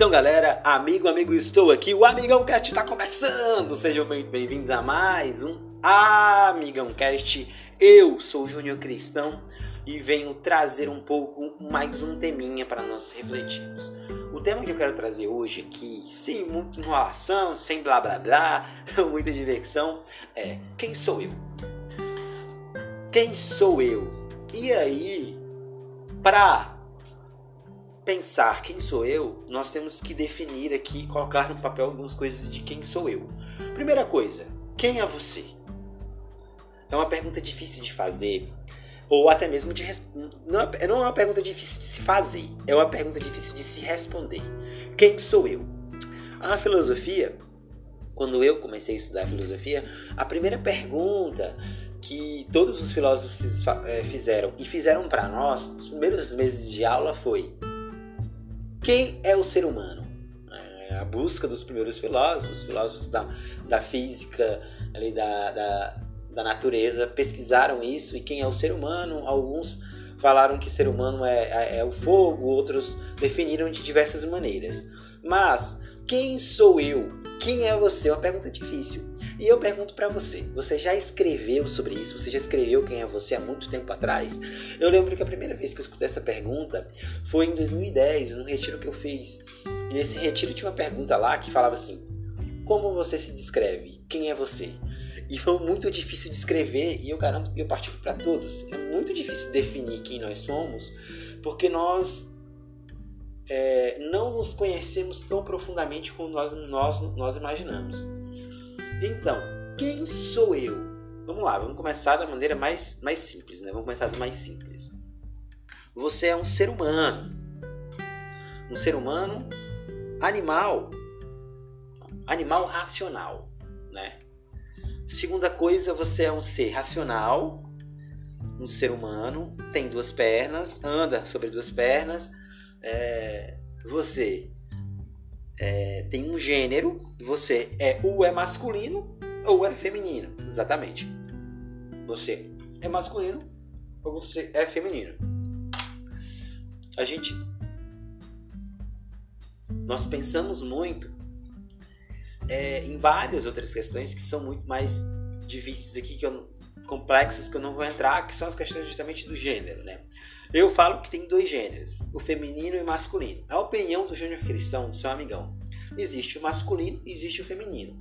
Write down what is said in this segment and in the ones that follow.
Então, galera, amigo, amigo, estou aqui. O Amigão Cast está começando. Sejam bem-vindos a mais um Amigão Cast. Eu sou o Júnior Cristão e venho trazer um pouco mais um teminha para nós refletirmos. O tema que eu quero trazer hoje aqui, sem muita enrolação, sem blá blá blá, muita diversão, é quem sou eu? Quem sou eu? E aí, para pensar quem sou eu, nós temos que definir aqui, colocar no papel algumas coisas de quem sou eu. Primeira coisa, quem é você? É uma pergunta difícil de fazer, ou até mesmo de não é, não é uma pergunta difícil de se fazer, é uma pergunta difícil de se responder. Quem sou eu? A filosofia, quando eu comecei a estudar filosofia, a primeira pergunta que todos os filósofos eh, fizeram e fizeram para nós nos primeiros meses de aula foi quem é o ser humano? É a busca dos primeiros filósofos, filósofos da, da física, ali da, da, da natureza, pesquisaram isso e quem é o ser humano. Alguns falaram que ser humano é, é, é o fogo, outros definiram de diversas maneiras. Mas quem sou eu? Quem é você? É uma pergunta difícil. E eu pergunto para você: você já escreveu sobre isso? Você já escreveu quem é você há muito tempo atrás? Eu lembro que a primeira vez que eu escutei essa pergunta foi em 2010, num retiro que eu fiz. E nesse retiro tinha uma pergunta lá que falava assim: Como você se descreve? Quem é você? E foi muito difícil de escrever, e eu garanto que eu partilho para todos. É muito difícil definir quem nós somos, porque nós é, não nos conhecemos tão profundamente como nós, nós, nós imaginamos. Então, quem sou eu? Vamos lá, vamos começar da maneira mais, mais simples, né? Vamos começar do mais simples. Você é um ser humano. Um ser humano animal. Animal racional, né? Segunda coisa, você é um ser racional, um ser humano, tem duas pernas, anda sobre duas pernas, é, você é, tem um gênero, você é ou é masculino ou é feminino, exatamente. Você é masculino ou você é feminino. A gente nós pensamos muito é, em várias outras questões que são muito mais difíceis aqui, que eu, complexas que eu não vou entrar, que são as questões justamente do gênero, né? Eu falo que tem dois gêneros, o feminino e o masculino. A opinião do Júnior Cristão, do seu amigão. Existe o masculino e existe o feminino.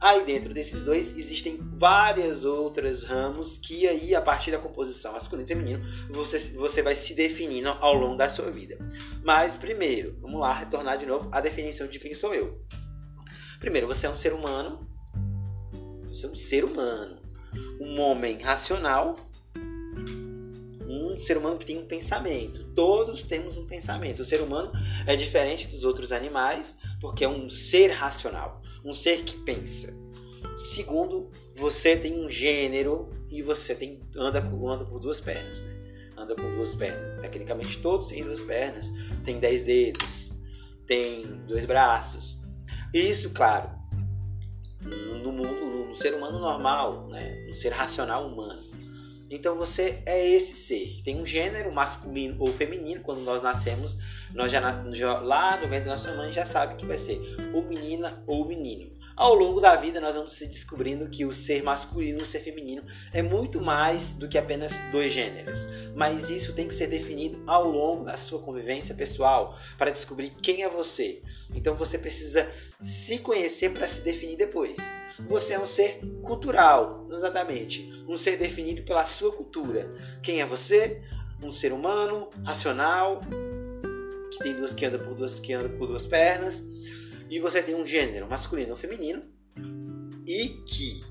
Aí dentro desses dois existem várias outras ramos que aí a partir da composição masculino e feminino você, você vai se definindo ao longo da sua vida. Mas primeiro, vamos lá retornar de novo à definição de quem sou eu. Primeiro, você é um ser humano. Você é um ser humano. Um homem racional um ser humano que tem um pensamento. Todos temos um pensamento. O ser humano é diferente dos outros animais porque é um ser racional, um ser que pensa. Segundo, você tem um gênero e você tem anda, anda por duas pernas. Né? Anda com duas pernas. Tecnicamente, todos têm duas pernas. Tem dez dedos, tem dois braços. Isso, claro, no mundo, no ser humano normal, né? no ser racional humano. Então você é esse ser. Tem um gênero masculino ou feminino. Quando nós nascemos, nós já, já lá no ventre da nossa mãe já sabe que vai ser ou menina ou menino. Ao longo da vida, nós vamos se descobrindo que o ser masculino e o ser feminino é muito mais do que apenas dois gêneros. Mas isso tem que ser definido ao longo da sua convivência pessoal para descobrir quem é você. Então você precisa se conhecer para se definir depois. Você é um ser cultural, exatamente. Um ser definido pela sua cultura. Quem é você? Um ser humano, racional, que tem duas que anda por duas que anda por duas pernas, e você tem um gênero masculino ou feminino, e que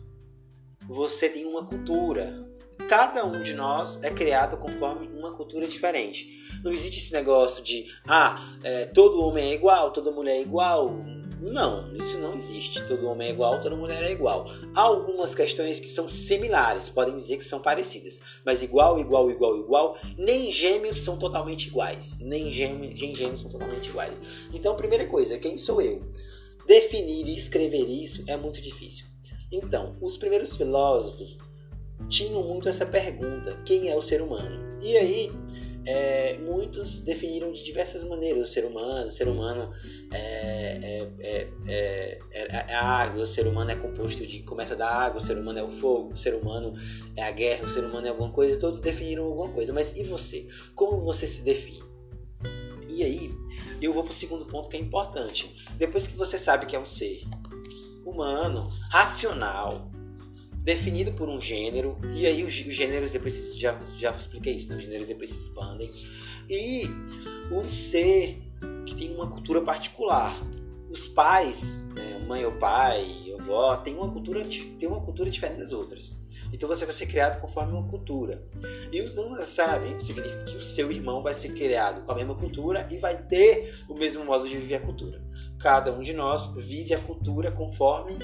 você tem uma cultura. Cada um de nós é criado conforme uma cultura diferente. Não existe esse negócio de ah, é, todo homem é igual, toda mulher é igual não, isso não existe. Todo homem é igual, toda mulher é igual. Há algumas questões que são similares, podem dizer que são parecidas, mas igual, igual, igual, igual, nem gêmeos são totalmente iguais. Nem gêmeos, nem gêmeos são totalmente iguais. Então, primeira coisa, quem sou eu? Definir e escrever isso é muito difícil. Então, os primeiros filósofos tinham muito essa pergunta: quem é o ser humano? E aí, é, muitos definiram de diversas maneiras o ser humano. O ser humano é, é, é, é, a água, o ser humano é composto de. começa da água, o ser humano é o fogo, o ser humano é a guerra, o ser humano é alguma coisa. Todos definiram alguma coisa. Mas e você? Como você se define? E aí, eu vou para o segundo ponto que é importante. Depois que você sabe que é um ser humano, racional, definido por um gênero, e aí os, gêneros depois se, já, já expliquei isso, né? os gêneros depois se expandem, e um ser que tem uma cultura particular. Os pais, né, mãe ou pai, avó, tem uma cultura, tem uma cultura diferente das outras. Então você vai ser criado conforme uma cultura. E não necessariamente significa que o seu irmão vai ser criado com a mesma cultura e vai ter o mesmo modo de viver a cultura. Cada um de nós vive a cultura conforme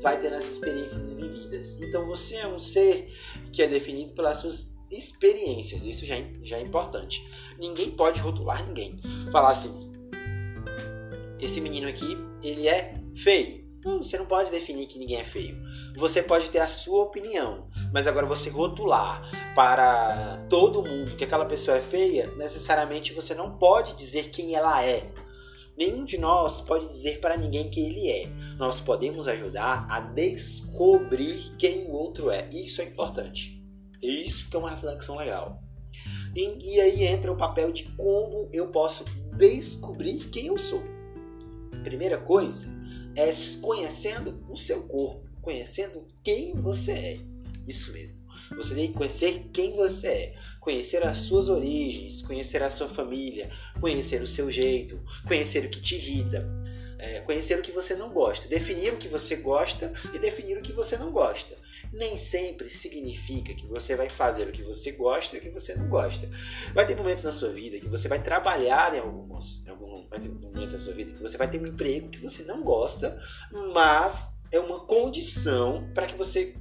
vai ter as experiências vividas. Então você é um ser que é definido pelas suas experiências. Isso já é, já é importante. Ninguém pode rotular ninguém. Falar assim: esse menino aqui, ele é feio. Não, você não pode definir que ninguém é feio. Você pode ter a sua opinião, mas agora você rotular para todo mundo que aquela pessoa é feia, necessariamente você não pode dizer quem ela é. Nenhum de nós pode dizer para ninguém que ele é. Nós podemos ajudar a descobrir quem o outro é. Isso é importante. Isso que é uma reflexão legal. E, e aí entra o papel de como eu posso descobrir quem eu sou. Primeira coisa é conhecendo o seu corpo, conhecendo quem você é. Isso mesmo. Você tem que conhecer quem você é, conhecer as suas origens, conhecer a sua família, conhecer o seu jeito, conhecer o que te irrita, é, conhecer o que você não gosta, definir o que você gosta e definir o que você não gosta. Nem sempre significa que você vai fazer o que você gosta e o que você não gosta. Vai ter momentos na sua vida que você vai trabalhar em alguns, em vai ter momentos na sua vida que você vai ter um emprego que você não gosta, mas é uma condição para que você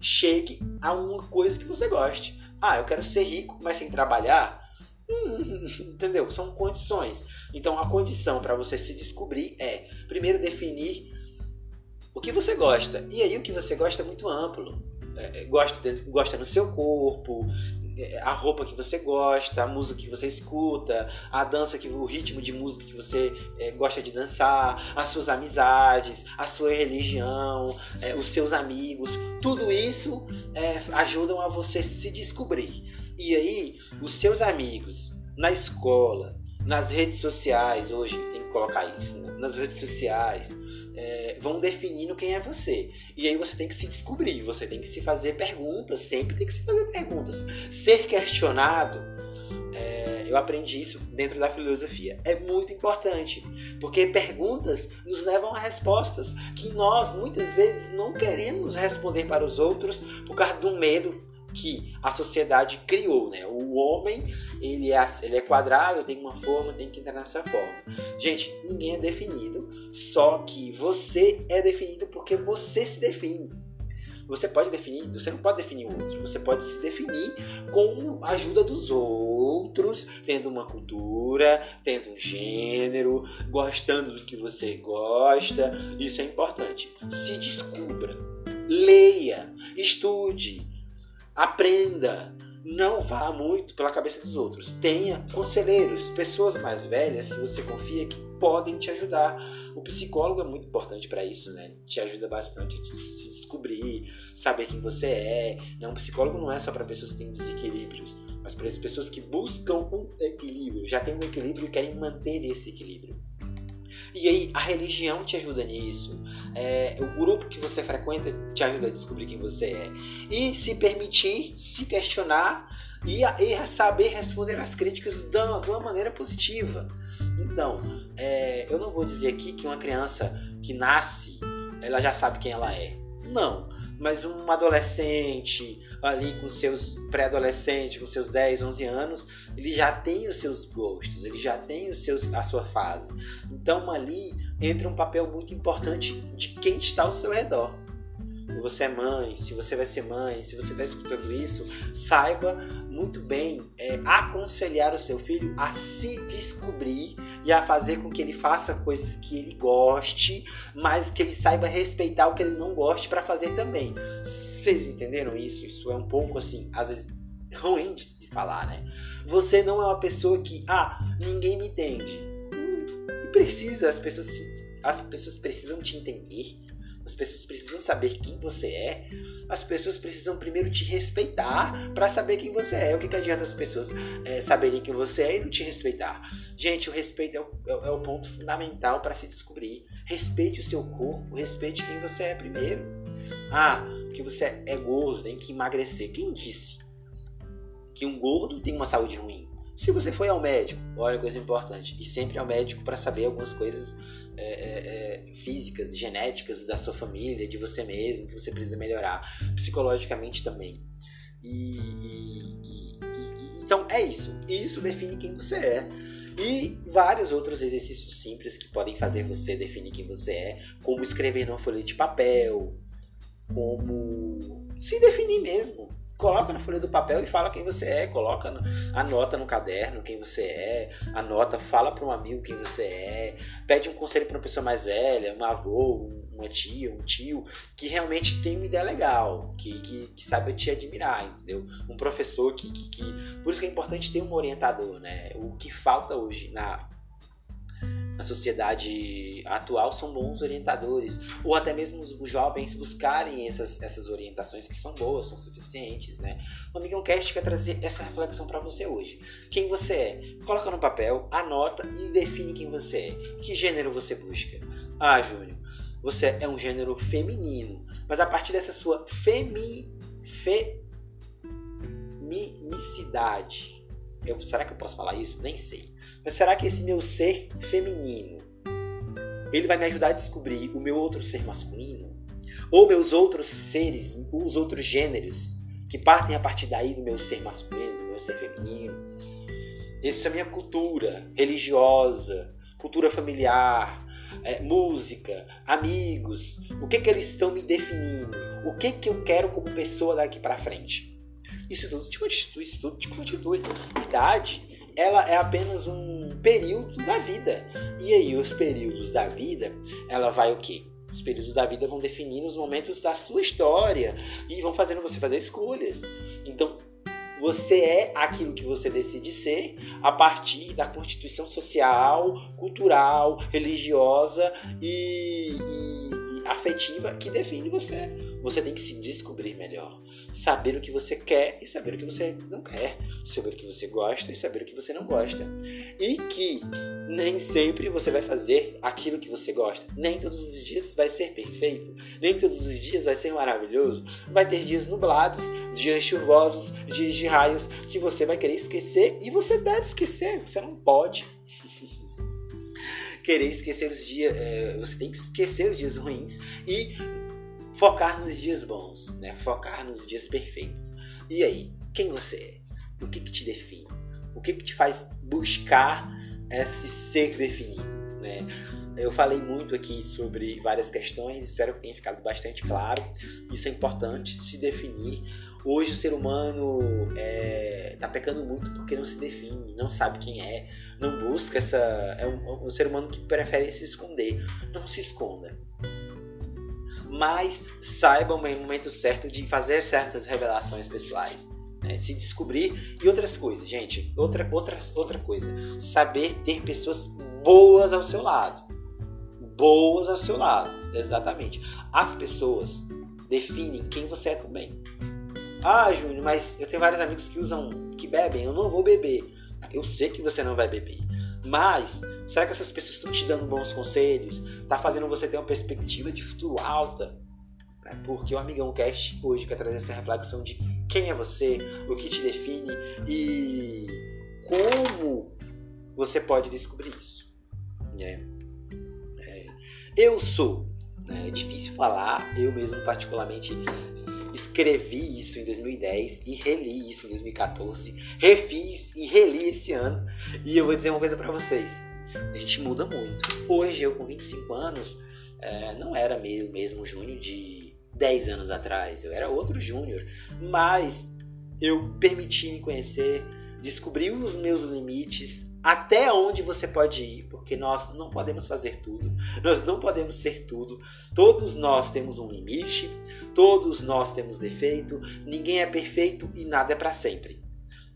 chegue a uma coisa que você goste. Ah, eu quero ser rico, mas sem trabalhar. Hum, entendeu? São condições. Então a condição para você se descobrir é primeiro definir o que você gosta. E aí o que você gosta é muito amplo. É, é gosta, gosta no seu corpo, a roupa que você gosta, a música que você escuta, a dança que o ritmo de música que você é, gosta de dançar, as suas amizades, a sua religião, é, os seus amigos, tudo isso é, ajudam a você se descobrir. E aí, os seus amigos na escola, nas redes sociais, hoje tem que colocar isso, né? nas redes sociais, é, vão definindo quem é você. E aí você tem que se descobrir, você tem que se fazer perguntas, sempre tem que se fazer perguntas. Ser questionado, é, eu aprendi isso dentro da filosofia, é muito importante, porque perguntas nos levam a respostas que nós muitas vezes não queremos responder para os outros por causa do medo que a sociedade criou, né? O homem, ele é, ele é quadrado, tem uma forma, tem que entrar nessa forma. Gente, ninguém é definido, só que você é definido porque você se define. Você pode definir, você não pode definir o outro, você pode se definir com a ajuda dos outros, tendo uma cultura, tendo um gênero, gostando do que você gosta. Isso é importante. Se descubra, leia, estude, Aprenda. Não vá muito pela cabeça dos outros. Tenha conselheiros, pessoas mais velhas que você confia que podem te ajudar. O psicólogo é muito importante para isso, né? Te ajuda bastante a se descobrir, saber quem você é. Né? Um psicólogo não é só para pessoas que têm desequilíbrios, mas para as pessoas que buscam um equilíbrio, já têm um equilíbrio e querem manter esse equilíbrio. E aí a religião te ajuda nisso, é, o grupo que você frequenta te ajuda a descobrir quem você é. E se permitir, se questionar e, e saber responder às críticas de uma maneira positiva. Então, é, eu não vou dizer aqui que uma criança que nasce, ela já sabe quem ela é. Não mas um adolescente ali com seus pré-adolescentes, com seus 10, 11 anos, ele já tem os seus gostos, ele já tem os seus, a sua fase. Então ali entra um papel muito importante de quem está ao seu redor se você é mãe, se você vai ser mãe, se você está escutando isso, saiba muito bem é, aconselhar o seu filho a se descobrir e a fazer com que ele faça coisas que ele goste, mas que ele saiba respeitar o que ele não goste para fazer também. Vocês entenderam isso? Isso é um pouco assim, às vezes ruim de se falar, né? Você não é uma pessoa que, ah, ninguém me entende. E precisa, as pessoas, as pessoas precisam te entender. As pessoas precisam saber quem você é. As pessoas precisam primeiro te respeitar para saber quem você é. O que, que adianta as pessoas é, saberem quem você é e não te respeitar? Gente, o respeito é o, é, é o ponto fundamental para se descobrir. Respeite o seu corpo, respeite quem você é primeiro. Ah, que você é gordo, tem que emagrecer. Quem disse que um gordo tem uma saúde ruim? Se você foi ao médico, olha coisa importante, e sempre ao médico para saber algumas coisas é, é, é, físicas, genéticas da sua família, de você mesmo, que você precisa melhorar, psicologicamente também. E, e, e, então é isso. Isso define quem você é. E vários outros exercícios simples que podem fazer você definir quem você é, como escrever numa folha de papel, como se definir mesmo coloca na folha do papel e fala quem você é, coloca, anota no caderno quem você é, anota, fala para um amigo quem você é, pede um conselho para uma pessoa mais velha, um avô, uma tia, um tio, que realmente tem uma ideia legal, que, que, que sabe te admirar, entendeu? Um professor que, que, que. Por isso que é importante ter um orientador, né? O que falta hoje na na sociedade atual são bons orientadores, ou até mesmo os jovens buscarem essas, essas orientações que são boas, são suficientes, né? O Amigão Cast quer trazer essa reflexão para você hoje. Quem você é? Coloca no papel, anota e define quem você é. Que gênero você busca? Ah, Júnior, você é um gênero feminino, mas a partir dessa sua femi, feminicidade, eu, será que eu posso falar isso? Nem sei. Mas será que esse meu ser feminino, ele vai me ajudar a descobrir o meu outro ser masculino? Ou meus outros seres, os outros gêneros, que partem a partir daí do meu ser masculino, do meu ser feminino? Essa é minha cultura religiosa, cultura familiar, é, música, amigos, o que que eles estão me definindo? O que que eu quero como pessoa daqui para frente? Isso tudo te constitui, isso tudo te constitui. Idade, ela é apenas um período da vida. E aí, os períodos da vida, ela vai o quê? Os períodos da vida vão definindo os momentos da sua história e vão fazendo você fazer escolhas. Então, você é aquilo que você decide ser a partir da constituição social, cultural, religiosa e, e, e afetiva que define você. Você tem que se descobrir melhor. Saber o que você quer e saber o que você não quer. Saber o que você gosta e saber o que você não gosta. E que nem sempre você vai fazer aquilo que você gosta. Nem todos os dias vai ser perfeito. Nem todos os dias vai ser maravilhoso. Vai ter dias nublados, dias chuvosos, dias de raios que você vai querer esquecer e você deve esquecer. Você não pode. querer esquecer os dias, é, você tem que esquecer os dias ruins e focar nos dias bons, né? Focar nos dias perfeitos. E aí, quem você é? O que, que te define? O que, que te faz buscar esse ser definido, né? Eu falei muito aqui sobre várias questões, espero que tenha ficado bastante claro. Isso é importante, se definir. Hoje o ser humano está é, tá pecando muito porque não se define, não sabe quem é, não busca essa. É um, um ser humano que prefere se esconder. Não se esconda mas saiba o momento certo de fazer certas revelações pessoais. Né? Se descobrir e outras coisas, gente. Outra, outra, outra coisa. Saber ter pessoas boas ao seu lado. Boas ao seu lado. Exatamente. As pessoas definem quem você é também. Ah, Júnior, mas eu tenho vários amigos que usam, que bebem, eu não vou beber. Eu sei que você não vai beber. Mas, será que essas pessoas estão te dando bons conselhos? Tá fazendo você ter uma perspectiva de futuro alta? Né? Porque o Amigão Cast hoje quer trazer essa reflexão de quem é você, o que te define e como você pode descobrir isso. É, é, eu sou, né? é difícil falar, eu mesmo particularmente escrevi isso em 2010 e reli isso em 2014, refiz e reli esse ano. E eu vou dizer uma coisa para vocês: a gente muda muito. Hoje, eu com 25 anos, é, não era meio mesmo Júnior de 10 anos atrás, eu era outro Júnior, mas eu permiti me conhecer, descobri os meus limites, até onde você pode ir, porque nós não podemos fazer tudo, nós não podemos ser tudo. Todos nós temos um limite, todos nós temos defeito, ninguém é perfeito e nada é para sempre.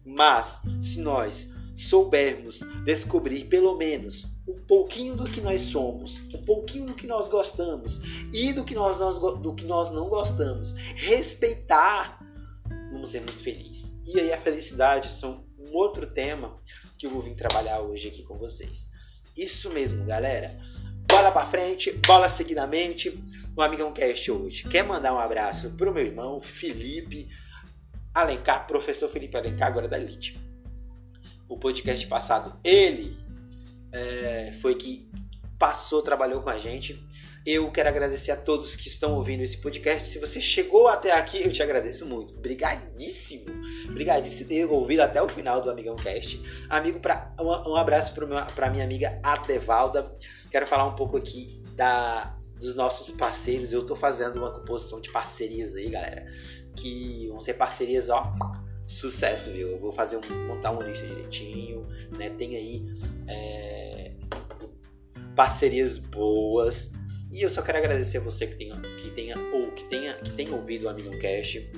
Mas se nós soubermos descobrir pelo menos um pouquinho do que nós somos, um pouquinho do que nós gostamos e do que nós, nós do que nós não gostamos, respeitar, vamos ser muito felizes. E aí a felicidade são um outro tema que eu vou vir trabalhar hoje aqui com vocês. Isso mesmo, galera. Bola pra frente, bola seguidamente no Amigão Cast hoje. Quer mandar um abraço pro meu irmão Felipe Alencar, professor Felipe Alencar, agora da Elite. O podcast passado, ele é, foi que passou, trabalhou com a gente. Eu quero agradecer a todos que estão ouvindo esse podcast. Se você chegou até aqui, eu te agradeço muito. Obrigadíssimo. Obrigadíssimo ter ouvido até o final do Amigão Cast. Amigo, pra, um, um abraço para minha amiga Adevalda. Quero falar um pouco aqui da, dos nossos parceiros. Eu estou fazendo uma composição de parcerias aí, galera. Que vão ser parcerias, ó, sucesso, viu? Eu vou fazer um, montar uma lista direitinho, né? Tem aí é, parcerias boas. E eu só quero agradecer você que tenha, que tenha ou que tenha, que tenha ouvido o Amigão Cast.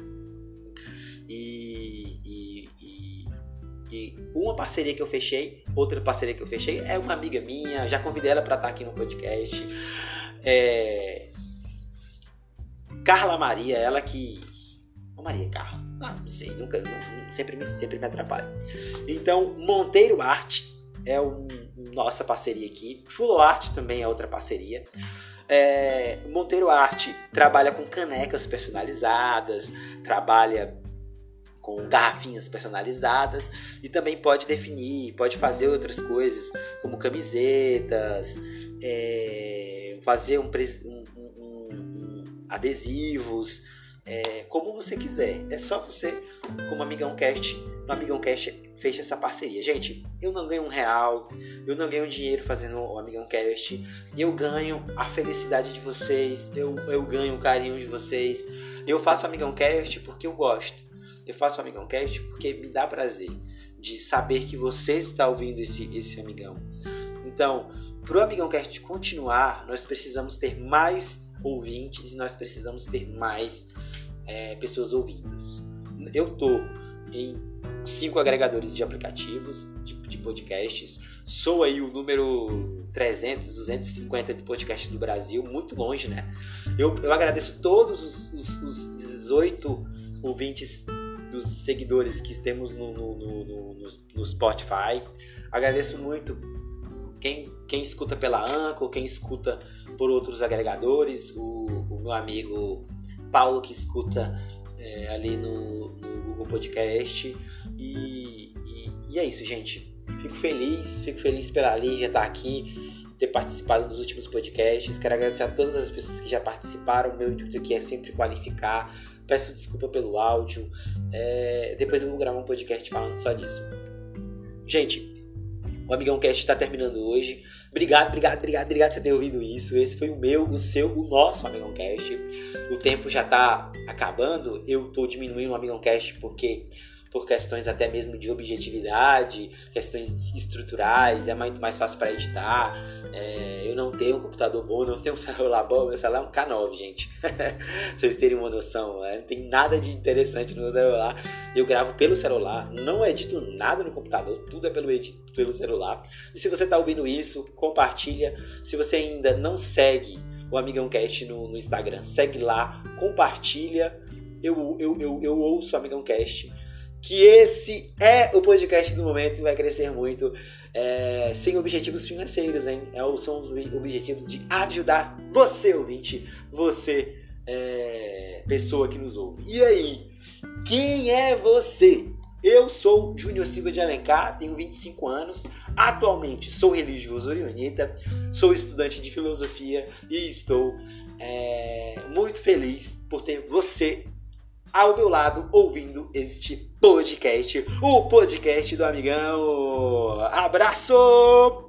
E, e, e, e, uma parceria que eu fechei, outra parceria que eu fechei é uma amiga minha, já convidei ela para estar aqui no podcast. É, Carla Maria, ela que. Maria Carla. Ah, não sei, nunca, sempre, me, sempre me atrapalha. Então, Monteiro Arte é um, nossa parceria aqui. Fulo Arte também é outra parceria. É, Monteiro Arte trabalha com canecas personalizadas, trabalha com garrafinhas personalizadas e também pode definir, pode fazer outras coisas como camisetas, é, fazer um, um, um, adesivos, é, como você quiser. É só você, como Amigão Cast, no Amigão Cast, fecha essa parceria. Gente, eu não ganho um real, eu não ganho dinheiro fazendo o Amigão Cast, eu ganho a felicidade de vocês, eu, eu ganho o carinho de vocês. Eu faço o Amigão Cast porque eu gosto. Eu faço o Amigão Cast porque me dá prazer de saber que você está ouvindo esse, esse Amigão. Então, para o Amigão Cast continuar, nós precisamos ter mais ouvintes e nós precisamos ter mais é, pessoas ouvindo. Eu tô em cinco agregadores de aplicativos de, de, podcasts. Sou aí o número 300, 250 de podcasts do Brasil, muito longe, né? Eu, eu agradeço todos os, os, os 18 ouvintes dos seguidores que temos no, no, no, no, no Spotify. Agradeço muito quem, quem escuta pela Anchor, quem escuta por outros agregadores, o, o meu amigo Paulo que escuta é, ali no, no, Google Podcast. E, e, e, é isso, gente. Fico feliz, fico feliz pela Lígia estar aqui, ter participado dos últimos podcasts. Quero agradecer a todas as pessoas que já participaram. Meu intuito aqui é sempre qualificar. Peço desculpa pelo áudio. É, depois eu vou gravar um podcast falando só disso. Gente, o Amigão Cast está terminando hoje. Obrigado, obrigado, obrigado, obrigado por você ter ouvido isso. Esse foi o meu, o seu, o nosso Amigão Cast. O tempo já está acabando. Eu estou diminuindo o Amigão Cast porque por questões até mesmo de objetividade, questões estruturais, é muito mais fácil para editar. É, eu não tenho um computador bom, não tenho um celular bom, meu celular é um K9, gente. Vocês terem uma noção, é, não tem nada de interessante no meu celular. Eu gravo pelo celular, não edito nada no computador, tudo é pelo, pelo celular. E se você está ouvindo isso, compartilha. Se você ainda não segue o Amigão Cast no, no Instagram, segue lá, compartilha. Eu, eu, eu, eu ouço o Amigão Cast que esse é o podcast do momento e vai crescer muito é, sem objetivos financeiros, hein? É, são os objetivos de ajudar você, ouvinte, você, é, pessoa que nos ouve. E aí, quem é você? Eu sou Júnior Silva de Alencar, tenho 25 anos, atualmente sou religioso orionita, sou estudante de filosofia e estou é, muito feliz por ter você ao meu lado ouvindo este podcast, o podcast do amigão. Abraço!